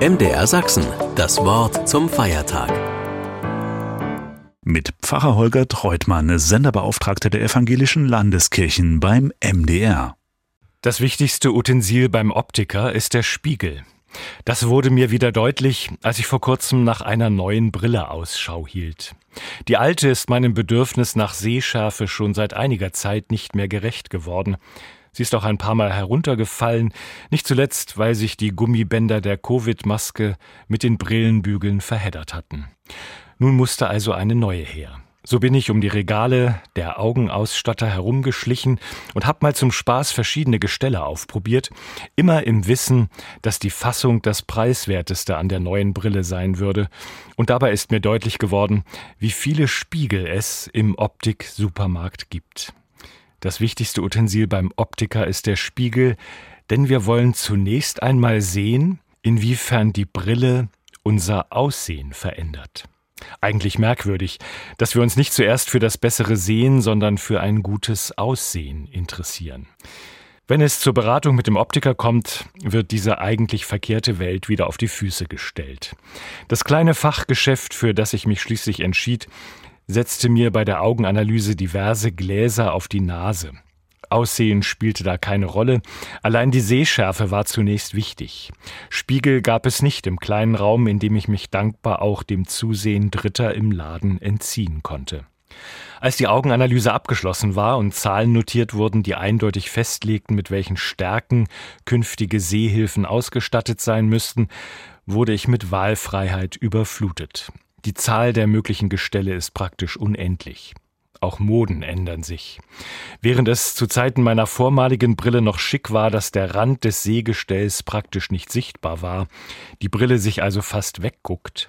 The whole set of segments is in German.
MDR Sachsen, das Wort zum Feiertag. Mit Pfarrer Holger Treutmann, Senderbeauftragter der evangelischen Landeskirchen beim MDR. Das wichtigste Utensil beim Optiker ist der Spiegel. Das wurde mir wieder deutlich, als ich vor kurzem nach einer neuen Brille Ausschau hielt. Die alte ist meinem Bedürfnis nach Sehschärfe schon seit einiger Zeit nicht mehr gerecht geworden. Sie ist auch ein paar Mal heruntergefallen, nicht zuletzt, weil sich die Gummibänder der Covid-Maske mit den Brillenbügeln verheddert hatten. Nun musste also eine neue her. So bin ich um die Regale der Augenausstatter herumgeschlichen und hab mal zum Spaß verschiedene Gestelle aufprobiert, immer im Wissen, dass die Fassung das preiswerteste an der neuen Brille sein würde. Und dabei ist mir deutlich geworden, wie viele Spiegel es im Optik-Supermarkt gibt. Das wichtigste Utensil beim Optiker ist der Spiegel, denn wir wollen zunächst einmal sehen, inwiefern die Brille unser Aussehen verändert. Eigentlich merkwürdig, dass wir uns nicht zuerst für das bessere Sehen, sondern für ein gutes Aussehen interessieren. Wenn es zur Beratung mit dem Optiker kommt, wird diese eigentlich verkehrte Welt wieder auf die Füße gestellt. Das kleine Fachgeschäft, für das ich mich schließlich entschied, setzte mir bei der Augenanalyse diverse Gläser auf die Nase. Aussehen spielte da keine Rolle, allein die Sehschärfe war zunächst wichtig. Spiegel gab es nicht im kleinen Raum, in dem ich mich dankbar auch dem Zusehen Dritter im Laden entziehen konnte. Als die Augenanalyse abgeschlossen war und Zahlen notiert wurden, die eindeutig festlegten, mit welchen Stärken künftige Sehhilfen ausgestattet sein müssten, wurde ich mit Wahlfreiheit überflutet. Die Zahl der möglichen Gestelle ist praktisch unendlich. Auch Moden ändern sich. Während es zu Zeiten meiner vormaligen Brille noch schick war, dass der Rand des Sehgestells praktisch nicht sichtbar war, die Brille sich also fast wegguckt,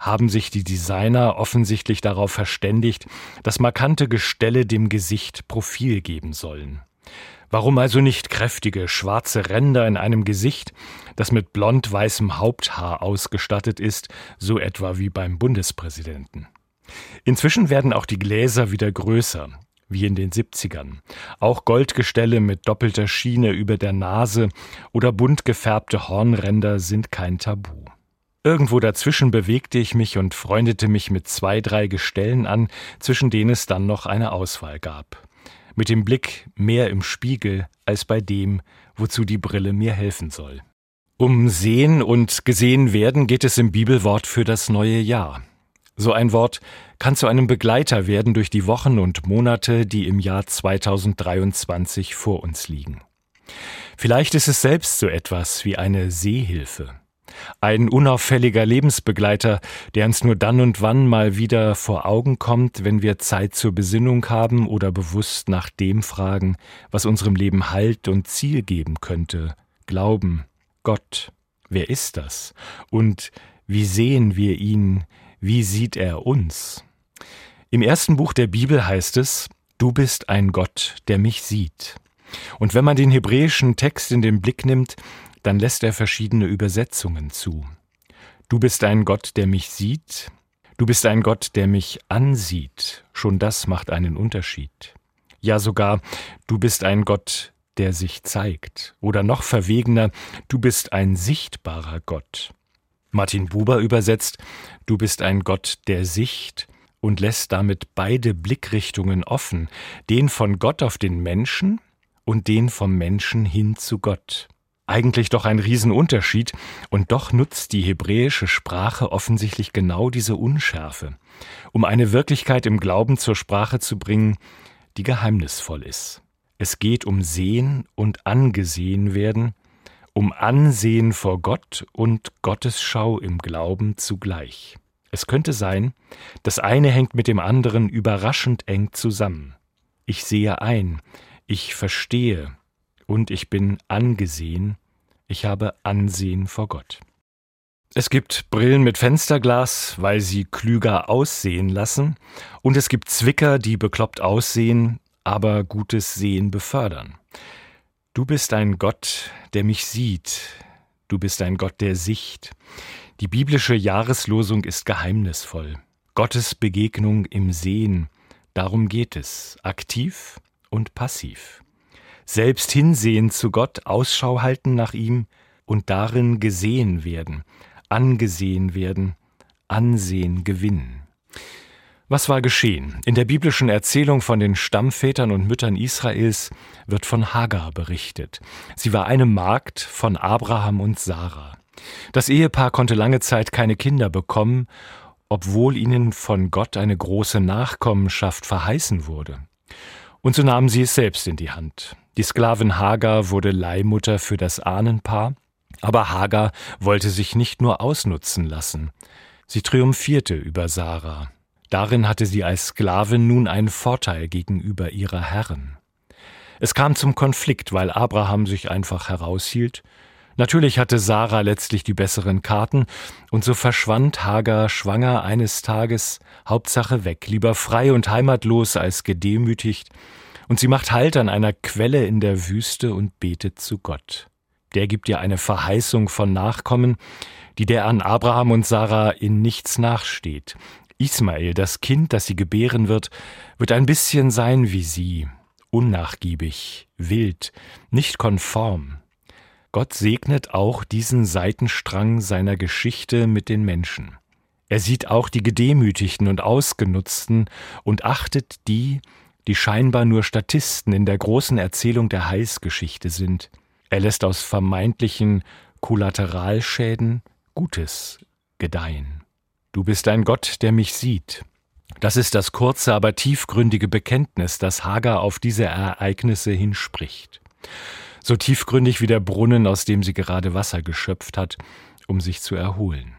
haben sich die Designer offensichtlich darauf verständigt, dass markante Gestelle dem Gesicht Profil geben sollen. Warum also nicht kräftige, schwarze Ränder in einem Gesicht, das mit blond-weißem Haupthaar ausgestattet ist, so etwa wie beim Bundespräsidenten? Inzwischen werden auch die Gläser wieder größer, wie in den 70ern. Auch Goldgestelle mit doppelter Schiene über der Nase oder bunt gefärbte Hornränder sind kein Tabu. Irgendwo dazwischen bewegte ich mich und freundete mich mit zwei, drei Gestellen an, zwischen denen es dann noch eine Auswahl gab mit dem Blick mehr im Spiegel als bei dem, wozu die Brille mir helfen soll. Um Sehen und Gesehen werden geht es im Bibelwort für das neue Jahr. So ein Wort kann zu einem Begleiter werden durch die Wochen und Monate, die im Jahr 2023 vor uns liegen. Vielleicht ist es selbst so etwas wie eine Sehhilfe. Ein unauffälliger Lebensbegleiter, der uns nur dann und wann mal wieder vor Augen kommt, wenn wir Zeit zur Besinnung haben oder bewusst nach dem fragen, was unserem Leben Halt und Ziel geben könnte. Glauben, Gott, wer ist das? Und wie sehen wir ihn? Wie sieht er uns? Im ersten Buch der Bibel heißt es, Du bist ein Gott, der mich sieht. Und wenn man den hebräischen Text in den Blick nimmt, dann lässt er verschiedene Übersetzungen zu. Du bist ein Gott, der mich sieht, du bist ein Gott, der mich ansieht, schon das macht einen Unterschied. Ja sogar, du bist ein Gott, der sich zeigt, oder noch verwegener, du bist ein sichtbarer Gott. Martin Buber übersetzt, du bist ein Gott der Sicht und lässt damit beide Blickrichtungen offen, den von Gott auf den Menschen und den vom Menschen hin zu Gott. Eigentlich doch ein Riesenunterschied, und doch nutzt die hebräische Sprache offensichtlich genau diese Unschärfe, um eine Wirklichkeit im Glauben zur Sprache zu bringen, die geheimnisvoll ist. Es geht um Sehen und angesehen werden, um Ansehen vor Gott und Gottesschau im Glauben zugleich. Es könnte sein, das eine hängt mit dem anderen überraschend eng zusammen. Ich sehe ein, ich verstehe, und ich bin angesehen, ich habe Ansehen vor Gott. Es gibt Brillen mit Fensterglas, weil sie klüger aussehen lassen, und es gibt Zwicker, die bekloppt aussehen, aber gutes Sehen befördern. Du bist ein Gott, der mich sieht, du bist ein Gott der Sicht. Die biblische Jahreslosung ist geheimnisvoll. Gottes Begegnung im Sehen, darum geht es, aktiv und passiv selbst hinsehen zu Gott, Ausschau halten nach ihm und darin gesehen werden, angesehen werden, Ansehen gewinnen. Was war geschehen? In der biblischen Erzählung von den Stammvätern und Müttern Israels wird von Hagar berichtet. Sie war eine Magd von Abraham und Sarah. Das Ehepaar konnte lange Zeit keine Kinder bekommen, obwohl ihnen von Gott eine große Nachkommenschaft verheißen wurde. Und so nahmen sie es selbst in die Hand. Die Sklavin Hagar wurde Leihmutter für das Ahnenpaar, aber Hagar wollte sich nicht nur ausnutzen lassen. Sie triumphierte über Sarah. Darin hatte sie als Sklavin nun einen Vorteil gegenüber ihrer Herren. Es kam zum Konflikt, weil Abraham sich einfach heraushielt. Natürlich hatte Sarah letztlich die besseren Karten, und so verschwand Hagar schwanger eines Tages, Hauptsache weg, lieber frei und heimatlos als gedemütigt, und sie macht Halt an einer Quelle in der Wüste und betet zu Gott. Der gibt ihr eine Verheißung von Nachkommen, die der an Abraham und Sarah in nichts nachsteht. Ismael, das Kind, das sie gebären wird, wird ein bisschen sein wie sie, unnachgiebig, wild, nicht konform. Gott segnet auch diesen Seitenstrang seiner Geschichte mit den Menschen. Er sieht auch die Gedemütigten und Ausgenutzten und achtet die, die scheinbar nur Statisten in der großen Erzählung der Heilsgeschichte sind. Er lässt aus vermeintlichen Kollateralschäden Gutes gedeihen. Du bist ein Gott, der mich sieht. Das ist das kurze, aber tiefgründige Bekenntnis, das Hagar auf diese Ereignisse hinspricht. So tiefgründig wie der Brunnen, aus dem sie gerade Wasser geschöpft hat, um sich zu erholen.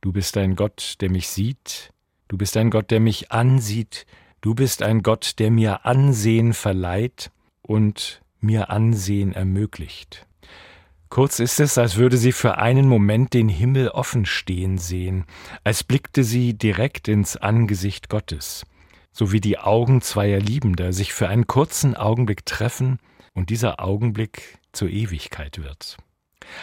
Du bist ein Gott, der mich sieht, du bist ein Gott, der mich ansieht, du bist ein Gott, der mir Ansehen verleiht und mir Ansehen ermöglicht. Kurz ist es, als würde sie für einen Moment den Himmel offen stehen sehen, als blickte sie direkt ins Angesicht Gottes, so wie die Augen zweier Liebender sich für einen kurzen Augenblick treffen und dieser Augenblick zur Ewigkeit wird.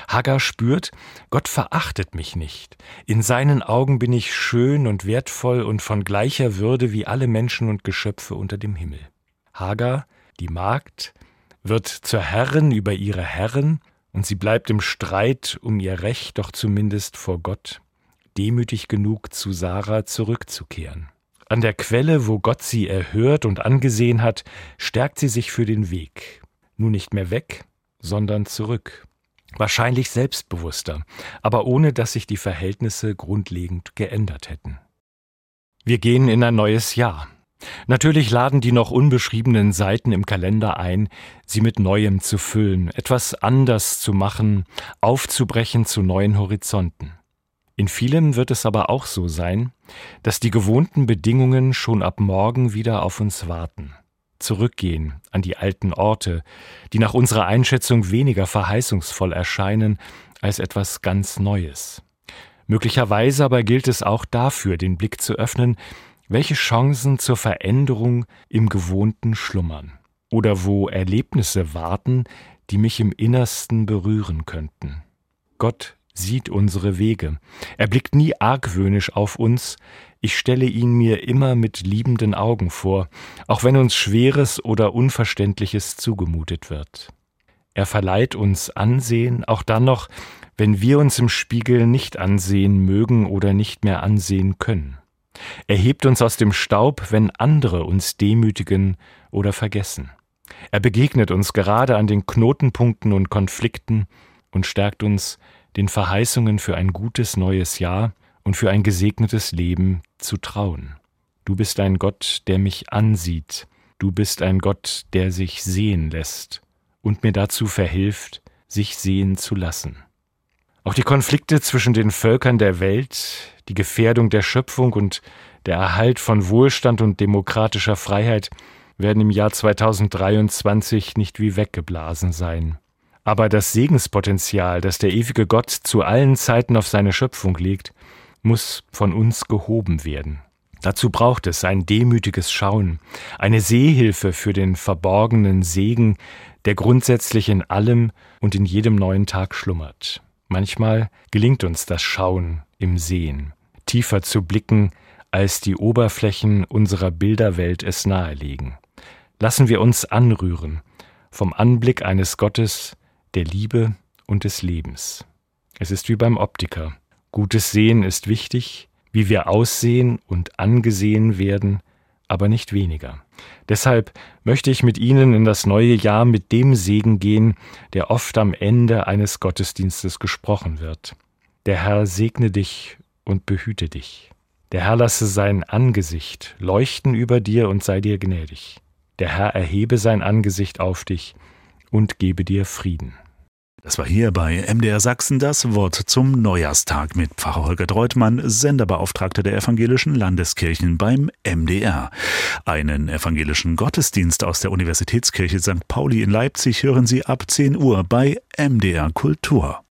Hagar spürt, Gott verachtet mich nicht. In seinen Augen bin ich schön und wertvoll und von gleicher Würde wie alle Menschen und Geschöpfe unter dem Himmel. Hagar, die Magd, wird zur Herrin über ihre Herren und sie bleibt im Streit um ihr Recht doch zumindest vor Gott, demütig genug zu Sarah zurückzukehren. An der Quelle, wo Gott sie erhört und angesehen hat, stärkt sie sich für den Weg. Nun nicht mehr weg, sondern zurück. Wahrscheinlich selbstbewusster, aber ohne dass sich die Verhältnisse grundlegend geändert hätten. Wir gehen in ein neues Jahr. Natürlich laden die noch unbeschriebenen Seiten im Kalender ein, sie mit Neuem zu füllen, etwas anders zu machen, aufzubrechen zu neuen Horizonten. In vielem wird es aber auch so sein, dass die gewohnten Bedingungen schon ab morgen wieder auf uns warten. Zurückgehen an die alten Orte, die nach unserer Einschätzung weniger verheißungsvoll erscheinen als etwas ganz Neues. Möglicherweise aber gilt es auch dafür, den Blick zu öffnen, welche Chancen zur Veränderung im Gewohnten schlummern oder wo Erlebnisse warten, die mich im Innersten berühren könnten. Gott sieht unsere Wege. Er blickt nie argwöhnisch auf uns, ich stelle ihn mir immer mit liebenden Augen vor, auch wenn uns Schweres oder Unverständliches zugemutet wird. Er verleiht uns Ansehen, auch dann noch, wenn wir uns im Spiegel nicht ansehen mögen oder nicht mehr ansehen können. Er hebt uns aus dem Staub, wenn andere uns demütigen oder vergessen. Er begegnet uns gerade an den Knotenpunkten und Konflikten und stärkt uns, den Verheißungen für ein gutes neues Jahr und für ein gesegnetes Leben zu trauen. Du bist ein Gott, der mich ansieht, du bist ein Gott, der sich sehen lässt und mir dazu verhilft, sich sehen zu lassen. Auch die Konflikte zwischen den Völkern der Welt, die Gefährdung der Schöpfung und der Erhalt von Wohlstand und demokratischer Freiheit werden im Jahr 2023 nicht wie weggeblasen sein. Aber das Segenspotenzial, das der ewige Gott zu allen Zeiten auf seine Schöpfung legt, muss von uns gehoben werden. Dazu braucht es ein demütiges Schauen, eine Sehhilfe für den verborgenen Segen, der grundsätzlich in allem und in jedem neuen Tag schlummert. Manchmal gelingt uns das Schauen im Sehen, tiefer zu blicken, als die Oberflächen unserer Bilderwelt es nahelegen. Lassen wir uns anrühren vom Anblick eines Gottes, der Liebe und des Lebens. Es ist wie beim Optiker. Gutes Sehen ist wichtig, wie wir aussehen und angesehen werden, aber nicht weniger. Deshalb möchte ich mit Ihnen in das neue Jahr mit dem Segen gehen, der oft am Ende eines Gottesdienstes gesprochen wird. Der Herr segne dich und behüte dich. Der Herr lasse sein Angesicht leuchten über dir und sei dir gnädig. Der Herr erhebe sein Angesicht auf dich und gebe dir Frieden. Das war hier bei MDR Sachsen das Wort zum Neujahrstag mit Pfarrer Holger Dreutmann, Senderbeauftragter der evangelischen Landeskirchen beim MDR. Einen evangelischen Gottesdienst aus der Universitätskirche St. Pauli in Leipzig hören Sie ab 10 Uhr bei MDR Kultur.